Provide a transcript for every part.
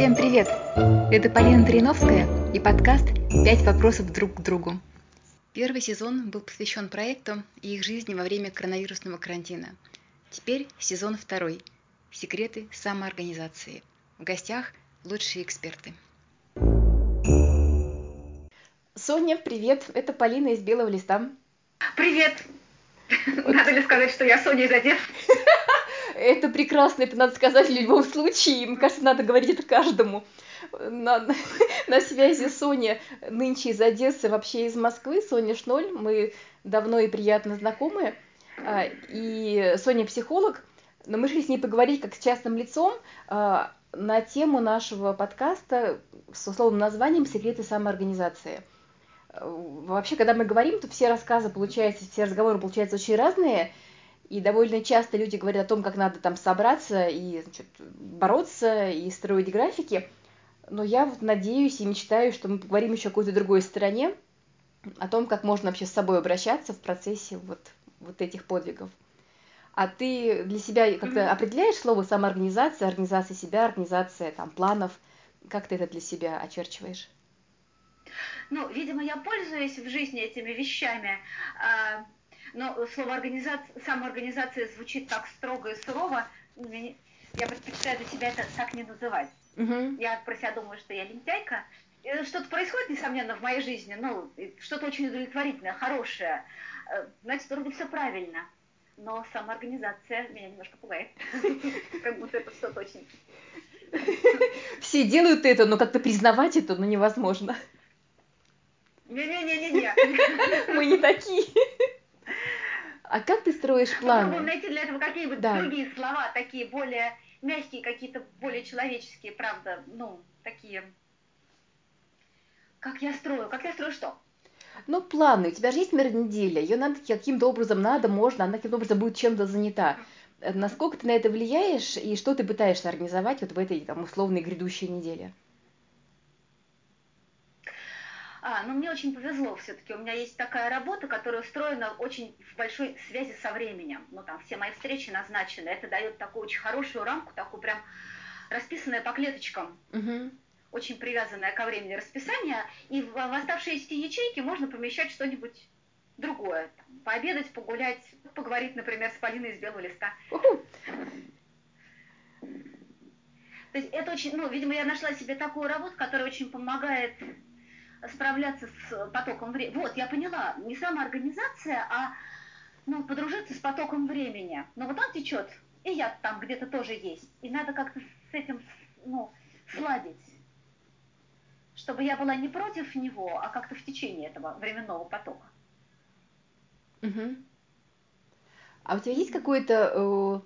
Всем привет! Это Полина Триновская и подкаст «Пять вопросов друг к другу». Первый сезон был посвящен проекту и их жизни во время коронавирусного карантина. Теперь сезон второй «Секреты самоорганизации». В гостях лучшие эксперты. Соня, привет! Это Полина из «Белого листа». Привет! Надо ли сказать, что я Соня из Одессы? Это прекрасно, это надо сказать в любом случае. Мне кажется, надо говорить это каждому. На, на связи Соня нынче из Одессы, вообще из Москвы. Соня Шноль, мы давно и приятно знакомы. А, и Соня психолог, но мы решили с ней поговорить как с частным лицом а, на тему нашего подкаста с условным названием «Секреты самоорганизации». Вообще, когда мы говорим, то все рассказы, получаются, все разговоры получаются очень разные, и довольно часто люди говорят о том, как надо там собраться и значит, бороться и строить графики. Но я вот надеюсь и мечтаю, что мы поговорим еще о какой-то другой стороне, о том, как можно вообще с собой обращаться в процессе вот, вот этих подвигов. А ты для себя как-то определяешь слово самоорганизация, организация себя, организация там, планов? Как ты это для себя очерчиваешь? Ну, видимо, я пользуюсь в жизни этими вещами. Но слово организация, самоорганизация звучит так строго и сурово. Я предпочитаю для себя это так не называть. Угу. Я про себя думаю, что я лентяйка. Что-то происходит, несомненно, в моей жизни, ну, что-то очень удовлетворительное, хорошее. Э, значит, вроде все правильно. Но самоорганизация меня немножко пугает. Как будто это что-то очень... Все делают это, но как-то признавать это, ну, невозможно. Не-не-не-не-не. Мы не такие. А как ты строишь планы? Попробуем найти для этого какие-нибудь да. другие слова, такие более мягкие, какие-то более человеческие, правда, ну, такие. Как я строю? Как я строю что? Ну, планы. У тебя же есть, например, неделя. Ее надо каким-то образом надо, можно, она каким-то образом будет чем-то занята. Насколько ты на это влияешь и что ты пытаешься организовать вот в этой там, условной грядущей неделе? А, ну мне очень повезло все-таки. У меня есть такая работа, которая устроена очень в большой связи со временем. Ну там все мои встречи назначены. Это дает такую очень хорошую рамку, такую прям расписанная по клеточкам. Угу. Очень привязанное ко времени расписание. И в, в оставшиеся ячейки можно помещать что-нибудь другое. Там, пообедать, погулять, поговорить, например, с Полиной из белого листа. Уху. То есть это очень, ну, видимо, я нашла себе такую работу, которая очень помогает справляться с потоком времени. Вот, я поняла, не самоорганизация, а ну, подружиться с потоком времени. Но вот он течет, и я там где-то тоже есть. И надо как-то с этим ну, сладить. Чтобы я была не против него, а как-то в течение этого временного потока. Угу. А у тебя есть какой-то э,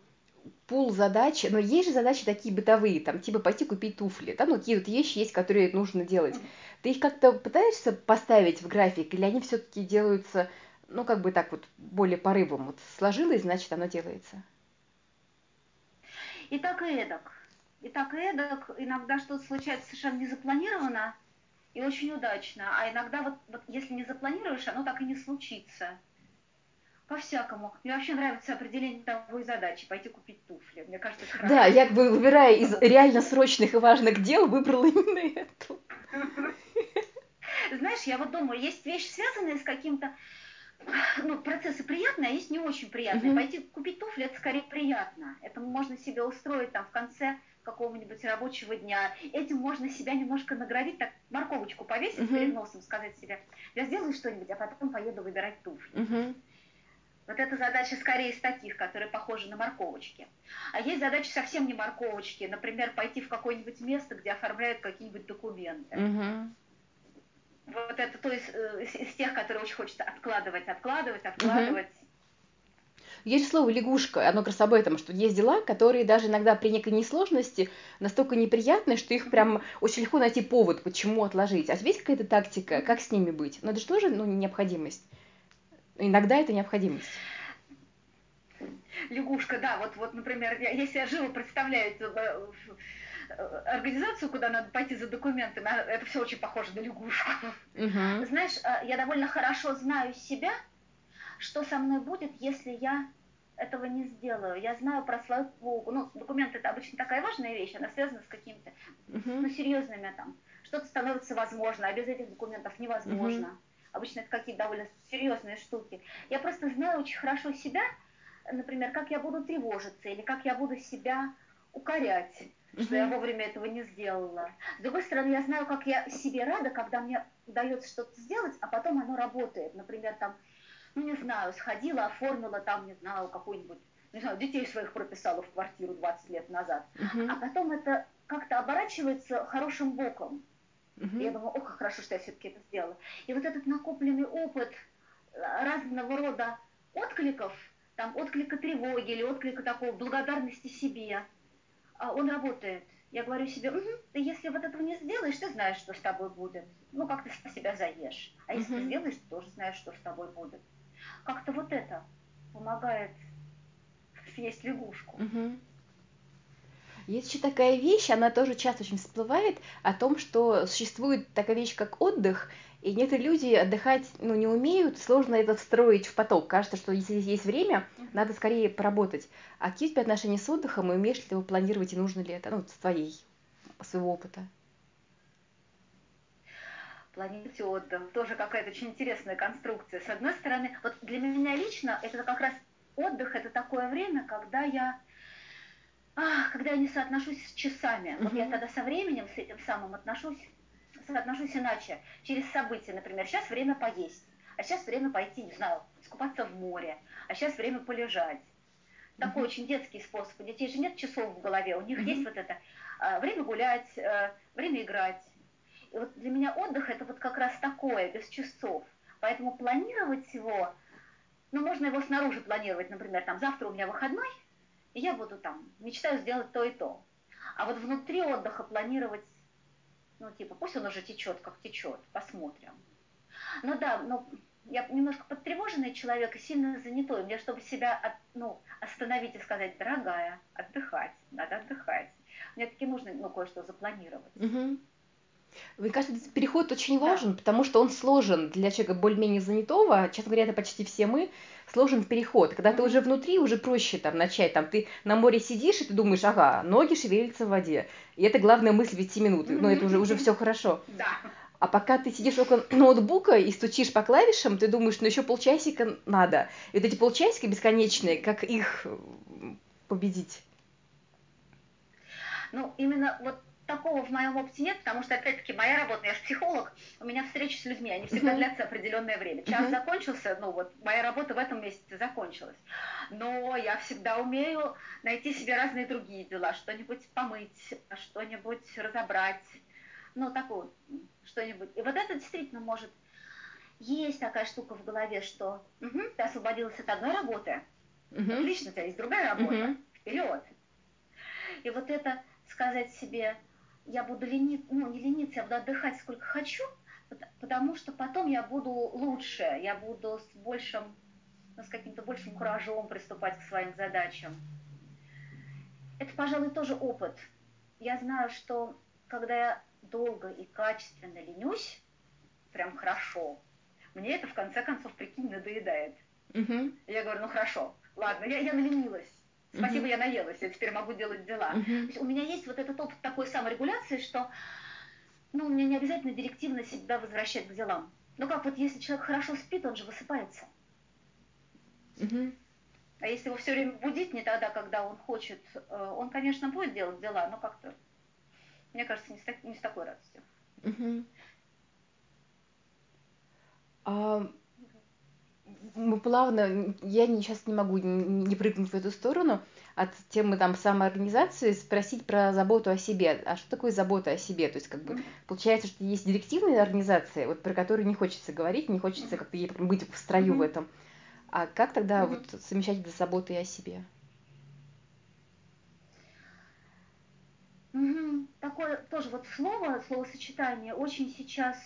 пул задач, но есть же задачи такие бытовые, там, типа пойти купить туфли, там, ну, какие вот вещи есть, которые нужно делать. Ты их как-то пытаешься поставить в график, или они все-таки делаются, ну, как бы так вот, более порывом? Вот сложилось, значит, оно делается. И так, и эдак. И так, и эдак. Иногда что-то случается совершенно незапланированно и очень удачно. А иногда вот, вот если не запланируешь, оно так и не случится. По-всякому. Мне вообще нравится определение того и задачи, пойти купить туфли. Мне кажется, это Да, я как бы выбирая из реально срочных и важных дел, выбрала именно эту. Знаешь, я вот думаю, есть вещи, связанные с каким-то ну, процессы приятные, а есть не очень приятные. Mm-hmm. Пойти купить туфли, это скорее приятно. Это можно себе устроить там в конце какого-нибудь рабочего дня. Этим можно себя немножко наградить, так морковочку повесить mm-hmm. перед носом, сказать себе, я сделаю что-нибудь, а потом поеду выбирать туфли. Mm-hmm. Вот эта задача скорее из таких, которые похожи на морковочки. А есть задачи совсем не морковочки. Например, пойти в какое-нибудь место, где оформляют какие-нибудь документы. Mm-hmm. Вот это то есть э, из, из тех, которые очень хочется откладывать, откладывать, откладывать. Угу. Есть слово лягушка, оно как раз об этом, что есть дела, которые даже иногда при некой несложности настолько неприятны, что их прям очень легко найти повод, почему отложить. А есть какая-то тактика, как с ними быть? Но это же тоже ну, необходимость. Иногда это необходимость. Лягушка, да, вот, вот, например, если я живо представляю организацию, куда надо пойти за документами, а это все очень похоже на лягушку. Угу. Знаешь, э, я довольно хорошо знаю себя, что со мной будет, если я этого не сделаю. Я знаю про свою Ну, документы это обычно такая важная вещь, она связана с какими-то угу. ну, серьезными там. Что-то становится возможно, а без этих документов невозможно. Угу. Обычно это какие-то довольно серьезные штуки. Я просто знаю очень хорошо себя, например, как я буду тревожиться или как я буду себя укорять, угу. что я вовремя этого не сделала. С другой стороны, я знаю, как я себе рада, когда мне удается что-то сделать, а потом оно работает. Например, там, ну не знаю, сходила, оформила там, не знаю, какую-нибудь, не знаю, детей своих прописала в квартиру 20 лет назад. Угу. А потом это как-то оборачивается хорошим боком. Угу. И я думаю, о, как хорошо, что я все-таки это сделала. И вот этот накопленный опыт э, разного рода откликов, там отклика тревоги или отклика такого благодарности себе, а он работает. Я говорю себе, угу, ты если вот этого не сделаешь, ты знаешь, что с тобой будет. Ну, как ты себя заешь. А если угу. ты сделаешь, ты тоже знаешь, что с тобой будет. Как-то вот это помогает съесть лягушку. Угу. Есть еще такая вещь, она тоже часто очень всплывает, о том, что существует такая вещь, как отдых, и некоторые люди отдыхать ну, не умеют, сложно это встроить в поток. Кажется, что если есть время, надо скорее поработать. А какие у тебя отношения с отдыхом, и умеешь ли ты его планировать, и нужно ли это, ну, с твоей, своего опыта? Планировать отдых. Тоже какая-то очень интересная конструкция. С одной стороны, вот для меня лично это как раз отдых, это такое время, когда я ах, когда я не соотношусь с часами. Uh-huh. Вот я тогда со временем с этим самым отношусь отношусь иначе. Через события, например, сейчас время поесть, а сейчас время пойти, не знаю, искупаться в море, а сейчас время полежать. Такой очень детский способ. У детей же нет часов в голове, у них mm-hmm. есть вот это а, время гулять, а, время играть. И вот для меня отдых это вот как раз такое, без часов. Поэтому планировать его, ну, можно его снаружи планировать, например, там, завтра у меня выходной, и я буду там, мечтаю сделать то и то. А вот внутри отдыха планировать ну, типа, пусть он уже течет, как течет, посмотрим. Ну да, но я немножко подтревоженный человек и сильно занятой. Мне, чтобы себя от, ну, остановить и сказать, дорогая, отдыхать, надо отдыхать. Мне таки нужно ну, кое-что запланировать. Угу. Мне кажется, этот переход очень важен, да. потому что он сложен для человека более-менее занятого. Честно говоря, это почти все мы. Сложен переход. Когда mm-hmm. ты уже внутри, уже проще там начать. Там ты на море сидишь, и ты думаешь, ага, ноги шевелятся в воде. И это главная мысль пяти минут. Mm-hmm. Ну, это уже, уже все хорошо. Да. А пока ты сидишь около ноутбука и стучишь по клавишам, ты думаешь, ну еще полчасика надо. И вот эти полчасика бесконечные, как их победить? Ну, именно вот такого в моем опыте нет, потому что, опять-таки, моя работа, я же психолог, у меня встречи с людьми, они всегда uh-huh. длятся определенное время. Час uh-huh. закончился, ну вот, моя работа в этом месяце закончилась. Но я всегда умею найти себе разные другие дела, что-нибудь помыть, что-нибудь разобрать, ну, такое, что-нибудь. И вот это действительно может... Есть такая штука в голове, что угу, ты освободилась от одной работы, uh-huh. отлично, у тебя есть другая работа, uh-huh. вперед. И вот это сказать себе, я буду лениться, ну не лениться, я буду отдыхать сколько хочу, потому что потом я буду лучше, я буду с большим, ну, с каким-то большим куражом приступать к своим задачам. Это, пожалуй, тоже опыт. Я знаю, что когда я долго и качественно ленюсь, прям хорошо, мне это в конце концов, прикинь, надоедает. Угу. Я говорю, ну хорошо, ладно, я, я наленилась. Спасибо, я наелась, я теперь могу делать дела. У меня есть вот этот опыт такой саморегуляции, что ну, мне не обязательно директивно себя возвращать к делам. Ну как вот если человек хорошо спит, он же высыпается. А если его все время будить не тогда, когда он хочет, э, он, конечно, будет делать дела, но как-то, мне кажется, не с, так, не с такой радостью. Uh-huh. А мы плавно, я не, сейчас не могу не, прыгнуть в эту сторону, от темы там самоорганизации спросить про заботу о себе. А что такое забота о себе? То есть, как бы, получается, что есть директивные организации, вот про которые не хочется говорить, не хочется как-то ей быть в строю mm-hmm. в этом. А как тогда mm-hmm. вот совмещать это с заботой о себе? Угу. Такое тоже вот слово, словосочетание очень сейчас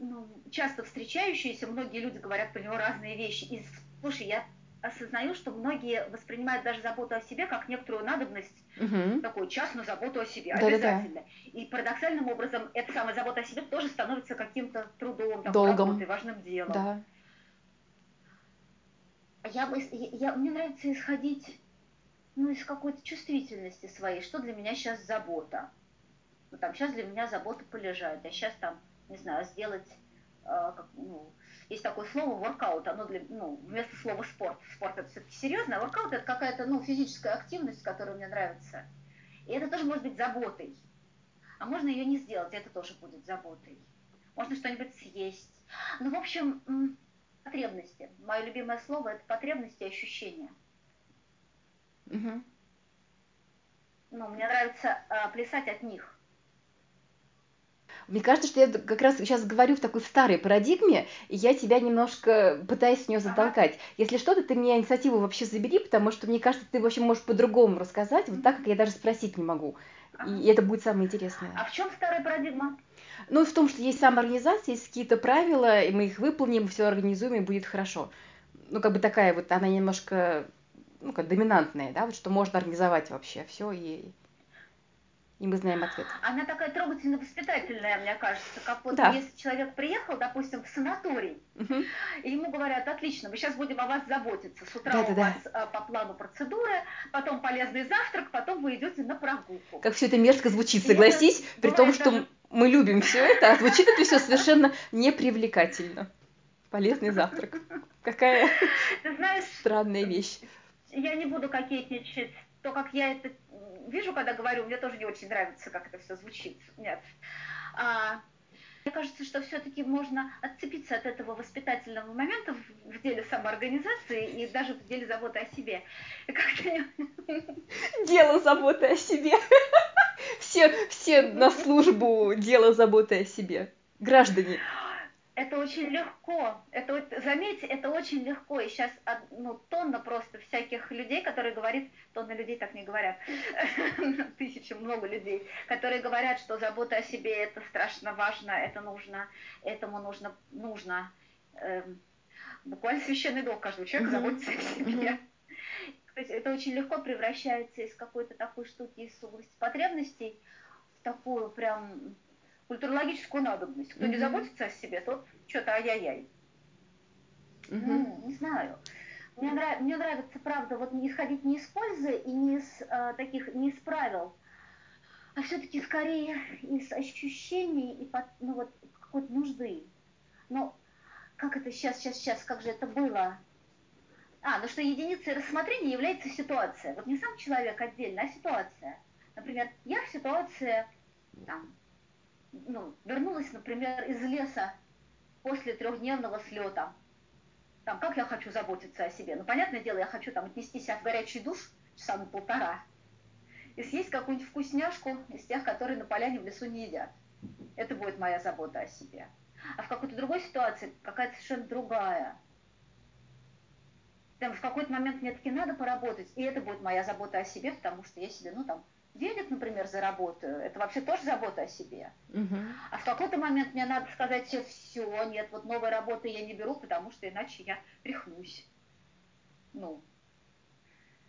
ну, часто встречающиеся, многие люди говорят про него разные вещи. И, слушай, я осознаю, что многие воспринимают даже заботу о себе как некоторую надобность, угу. такую частную заботу о себе, да, обязательно. Да, да. И парадоксальным образом эта самая забота о себе тоже становится каким-то трудом, Долгом. работой, важным делом. Да. Я бы, я, мне нравится исходить ну, из какой-то чувствительности своей, что для меня сейчас забота. ну, там, сейчас для меня забота полежать, а сейчас там, не знаю, сделать, э, как, ну, есть такое слово воркаут, оно для, ну, вместо слова спорт. Спорт это все-таки серьезно, а воркаут это какая-то, ну, физическая активность, которая мне нравится. И это тоже может быть заботой. А можно ее не сделать, это тоже будет заботой. Можно что-нибудь съесть. Ну, в общем, потребности. Мое любимое слово это потребности и ощущения. Угу. Ну, мне нравится э, плясать от них. Мне кажется, что я как раз сейчас говорю в такой старой парадигме, и я тебя немножко пытаюсь в нее затолкать. Если что-то, ты мне инициативу вообще забери, потому что мне кажется, ты вообще можешь по-другому рассказать, вот так, как я даже спросить не могу. И это будет самое интересное. А в чем старая парадигма? Ну, в том, что есть самоорганизация, есть какие-то правила, и мы их выполним, все организуем, и будет хорошо. Ну, как бы такая вот, она немножко, ну, как доминантная, да, вот что можно организовать вообще все и и мы знаем ответ. Она такая трогательно-воспитательная, мне кажется, как вот да. если человек приехал, допустим, в санаторий, угу. и ему говорят, отлично, мы сейчас будем о вас заботиться, с утра да, у да, вас да. по плану процедуры, потом полезный завтрак, потом вы идете на прогулку. Как все это мерзко звучит, согласись, и при том, что даже... мы любим все это, а звучит это все совершенно непривлекательно. Полезный завтрак. Какая Ты знаешь, странная вещь. Я не буду кокетничать то, как я это вижу, когда говорю, мне тоже не очень нравится, как это все звучит. Нет. А, мне кажется, что все-таки можно отцепиться от этого воспитательного момента в, деле самоорганизации и даже в деле заботы о себе. Дело заботы о себе. Все, все на службу дело заботы о себе. Граждане это очень легко. Это, заметьте, это очень легко. И сейчас ну, тонна просто всяких людей, которые говорят, тонна людей так не говорят, тысячи, много людей, которые говорят, что забота о себе это страшно важно, это нужно, этому нужно, нужно. Эм, буквально священный долг каждого человека заботиться о себе. То есть это очень легко превращается из какой-то такой штуки из области потребностей в такую прям культурологическую надобность. Кто mm-hmm. не заботится о себе, тот что-то ай-яй-яй. Mm-hmm. Ну, не знаю. Мне, нрав... Мне нравится, правда, вот не исходить не из пользы и не из э, таких, не из правил, а все-таки скорее из ощущений и под, ну, вот, какой-то нужды. Но как это сейчас, сейчас, сейчас, как же это было? А, ну что единицей рассмотрения является ситуация. Вот не сам человек отдельно, а ситуация. Например, я в ситуации там, ну, вернулась, например, из леса после трехдневного слета. Там, как я хочу заботиться о себе? Ну, понятное дело, я хочу там отнести себя в горячий душ часа на полтора и съесть какую-нибудь вкусняшку из тех, которые на поляне в лесу не едят. Это будет моя забота о себе. А в какой-то другой ситуации какая-то совершенно другая. Там в какой-то момент мне таки надо поработать, и это будет моя забота о себе, потому что я себе, ну, там, денег, например, заработаю, это вообще тоже забота о себе. Угу. А в какой-то момент мне надо сказать все, все, нет, вот новой работы я не беру, потому что иначе я рехнусь. Ну,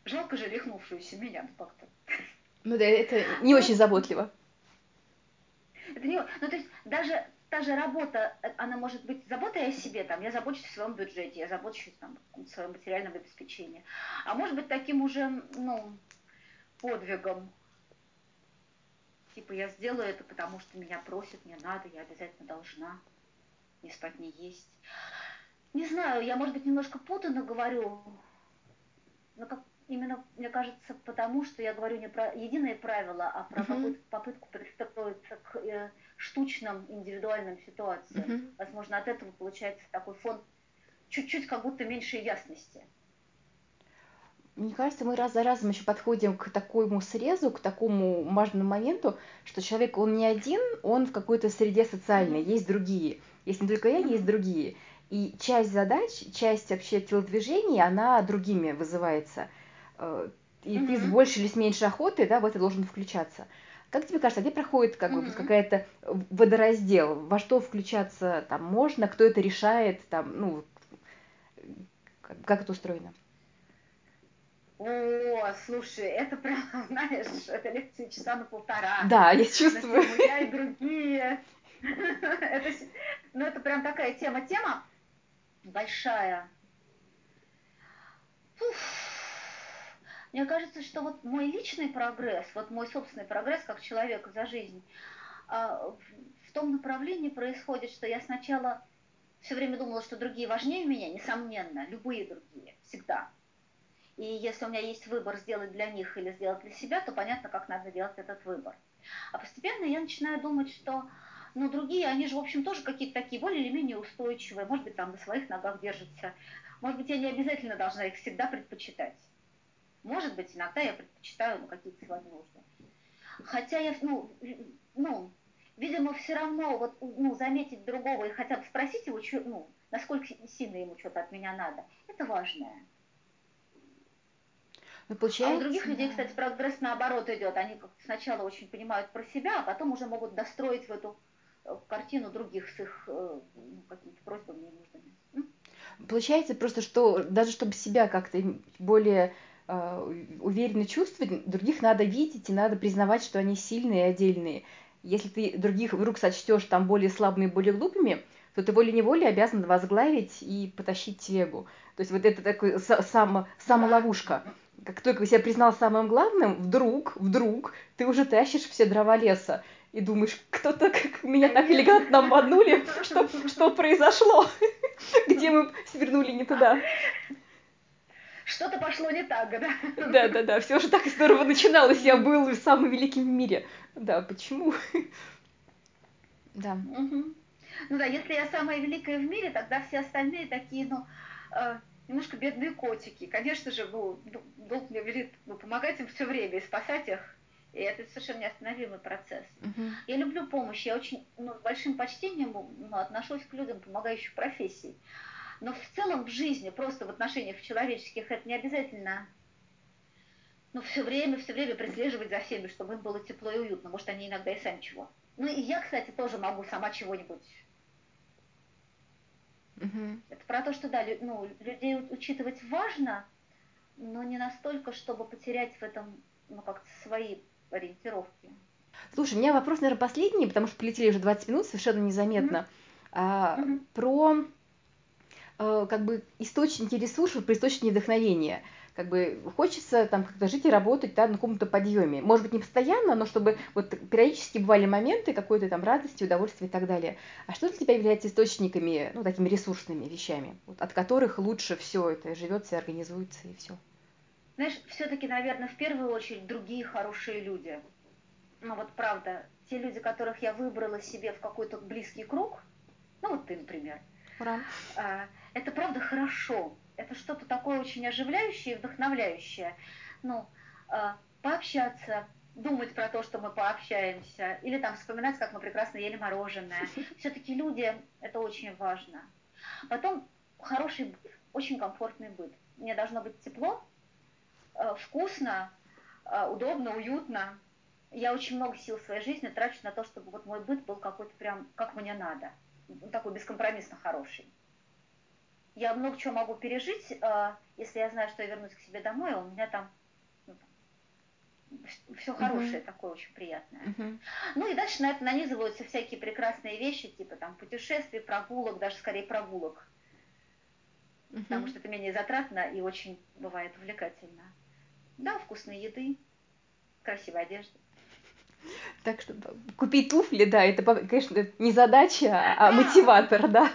жалко же рехнувшуюся меня, как-то. Ну да, это не очень заботливо. Это не, ну то есть даже та же работа, она может быть заботой о себе, там, я забочусь о своем бюджете, я забочусь там, о своем материальном обеспечении. А может быть таким уже, ну, подвигом, Типа я сделаю это, потому что меня просят, мне надо, я обязательно должна не спать, не есть. Не знаю, я, может быть, немножко путано говорю, но как именно, мне кажется, потому что я говорю не про единые правила, а про uh-huh. попытку пристроиться к э, штучным индивидуальным ситуациям. Uh-huh. Возможно, от этого получается такой фон чуть-чуть как будто меньше ясности мне кажется, мы раз за разом еще подходим к такому срезу, к такому важному моменту, что человек, он не один, он в какой-то среде социальной, есть другие. Есть не только я, есть другие. И часть задач, часть вообще телодвижений, она другими вызывается. Э, и mm-hmm. ты с большей или с меньшей охотой да, в это должен включаться. Как тебе кажется, где проходит как mm-hmm. вот какая-то водораздел? Во что включаться там можно, кто это решает, там, ну, как это устроено? О, слушай, это прям, знаешь, это лекции часа на полтора. Да, я чувствую. Я и другие. это, ну, это прям такая тема. Тема большая. Фуф. Мне кажется, что вот мой личный прогресс, вот мой собственный прогресс как человека за жизнь, а, в том направлении происходит, что я сначала все время думала, что другие важнее меня, несомненно, любые другие, всегда. И если у меня есть выбор сделать для них или сделать для себя, то понятно, как надо делать этот выбор. А постепенно я начинаю думать, что ну, другие, они же, в общем, тоже какие-то такие более или менее устойчивые, может быть, там на своих ногах держатся. Может быть, я не обязательно должна их всегда предпочитать. Может быть, иногда я предпочитаю ну, какие-то свои нужды. Хотя я, ну, ну, видимо, все равно вот, ну, заметить другого и хотя бы спросить его, ну, насколько сильно ему что-то от меня надо, это важное. Ну, получается, а у других людей, кстати, прогресс наоборот идет. Они сначала очень понимают про себя, а потом уже могут достроить в эту э, картину других с их э, ну, какими-то просьбами и нуждами. Получается просто, что даже чтобы себя как-то более э, уверенно чувствовать, других надо видеть и надо признавать, что они сильные и отдельные. Если ты других вдруг сочтешь там более слабыми, более глупыми, то ты волей-неволей обязан возглавить и потащить телегу. То есть вот это такой сам, самоловушка. Как только себя признал самым главным, вдруг, вдруг ты уже тащишь все дрова леса и думаешь, кто-то как меня так элегантно обманули, что, что произошло, где мы свернули не туда. Что-то пошло не так, да? Да, да, да, все же так здорово начиналось, я был самым великим в мире. Да, почему? Да. Угу. Ну да, если я самая великая в мире, тогда все остальные такие, ну, э, немножко бедные котики. Конечно же, ну, долг мне велит ну, помогать им все время и спасать их. И это совершенно неостановимый процесс. Uh-huh. Я люблю помощь, я очень ну, большим почтением ну, отношусь к людям, помогающих профессий. Но в целом в жизни, просто в отношениях человеческих, это не обязательно ну, все время, все время преследовать за всеми, чтобы им было тепло и уютно. Может, они иногда и сами чего. Ну, и я, кстати, тоже могу сама чего-нибудь Угу. Это про то, что да, ну, людей учитывать важно, но не настолько, чтобы потерять в этом ну, как-то свои ориентировки. Слушай, у меня вопрос, наверное, последний, потому что полетели уже 20 минут, совершенно незаметно. Mm-hmm. А, mm-hmm. Про э, как бы источники ресурсов, про источники вдохновения как бы хочется там как-то жить и работать да, на каком-то подъеме. Может быть, не постоянно, но чтобы вот периодически бывали моменты какой-то там радости, удовольствия и так далее. А что для тебя является источниками, ну, такими ресурсными вещами, вот, от которых лучше все это живется организуется и все? Знаешь, все-таки, наверное, в первую очередь другие хорошие люди. Ну вот правда, те люди, которых я выбрала себе в какой-то близкий круг, ну вот ты, например, Ура. А, это правда хорошо это что-то такое очень оживляющее и вдохновляющее. Ну, э, пообщаться, думать про то, что мы пообщаемся, или там вспоминать, как мы прекрасно ели мороженое. Все-таки люди, это очень важно. Потом хороший быт, очень комфортный быт. Мне должно быть тепло, э, вкусно, э, удобно, уютно. Я очень много сил в своей жизни трачу на то, чтобы вот мой быт был какой-то прям, как мне надо. Такой бескомпромиссно хороший я много чего могу пережить, э, если я знаю, что я вернусь к себе домой, а у меня там ну, все хорошее, uh-huh. такое очень приятное. Uh-huh. Ну и дальше на это нанизываются всякие прекрасные вещи, типа там путешествий, прогулок, даже скорее прогулок. Uh-huh. Потому что это менее затратно и очень бывает увлекательно. Да, вкусной еды, красивой одежды. Так что купить туфли, да, это, конечно, не задача, а, мотиватор, да.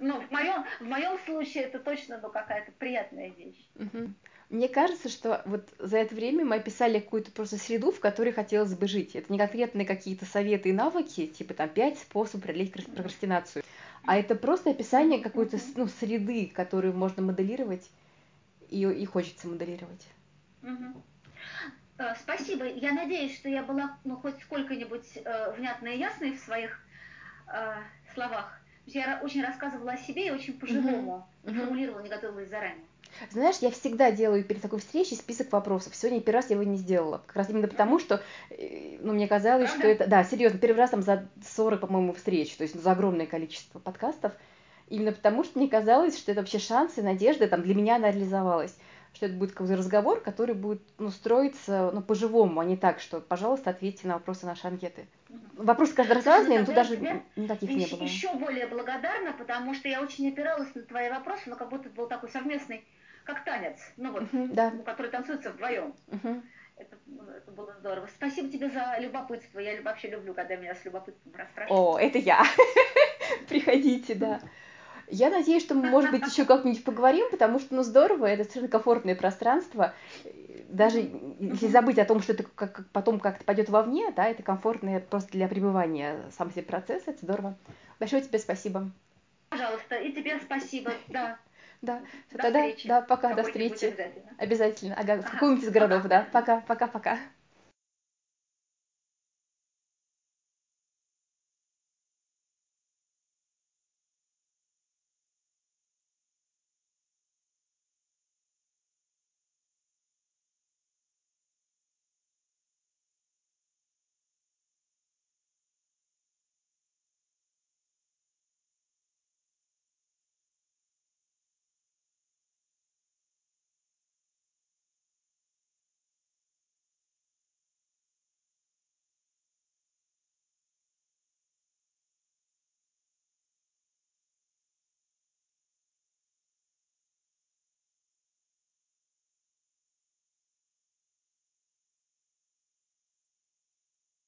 Ну, в моем, в моем случае это точно ну, какая-то приятная вещь. Мне кажется, что вот за это время мы описали какую-то просто среду, в которой хотелось бы жить. Это не конкретные какие-то советы и навыки, типа там пять способов преодолеть прокрастинацию, а это просто описание какой-то ну, среды, которую можно моделировать и, и хочется моделировать. Э, спасибо. Я надеюсь, что я была ну, хоть сколько-нибудь э, внятной и ясной в своих э, словах. Я очень рассказывала о себе и очень по-живому uh-huh. формулировала, не готовилась заранее. Знаешь, я всегда делаю перед такой встречей список вопросов. Сегодня первый раз я его не сделала. Как раз именно потому, что э, ну, мне казалось, Правда? что это... Да, серьезно, первый раз там за 40, по-моему, встреч, то есть ну, за огромное количество подкастов. Именно потому, что мне казалось, что это вообще шанс и надежда, там, для меня она реализовалась что это будет разговор, который будет ну, строиться ну, по-живому, а не так, что, пожалуйста, ответьте на вопросы нашей анкеты. Вопросы каждый раз разные, но тут даже никаких не было. Еще более благодарна, потому что я очень опиралась на твои вопросы, но как будто это был такой совместный как танец, ну вот, да. который танцуется вдвоем. Это, это было здорово. Спасибо тебе за любопытство. Я вообще люблю, когда меня с любопытством расспрашивают. О, это я. Приходите, да. Я надеюсь, что мы, может быть, еще как-нибудь поговорим, потому что, ну, здорово, это совершенно комфортное пространство. Даже если забыть о том, что это как, потом как-то пойдет вовне, да, это комфортное просто для пребывания сам себе процесс, это здорово. Большое тебе спасибо. Пожалуйста, и тебе спасибо, да. Да, До тогда, встречи. да, пока, до встречи. Обязательно. Обязательно. Ага, в Ага, каком-нибудь из городов, пока. да. Пока, пока, пока.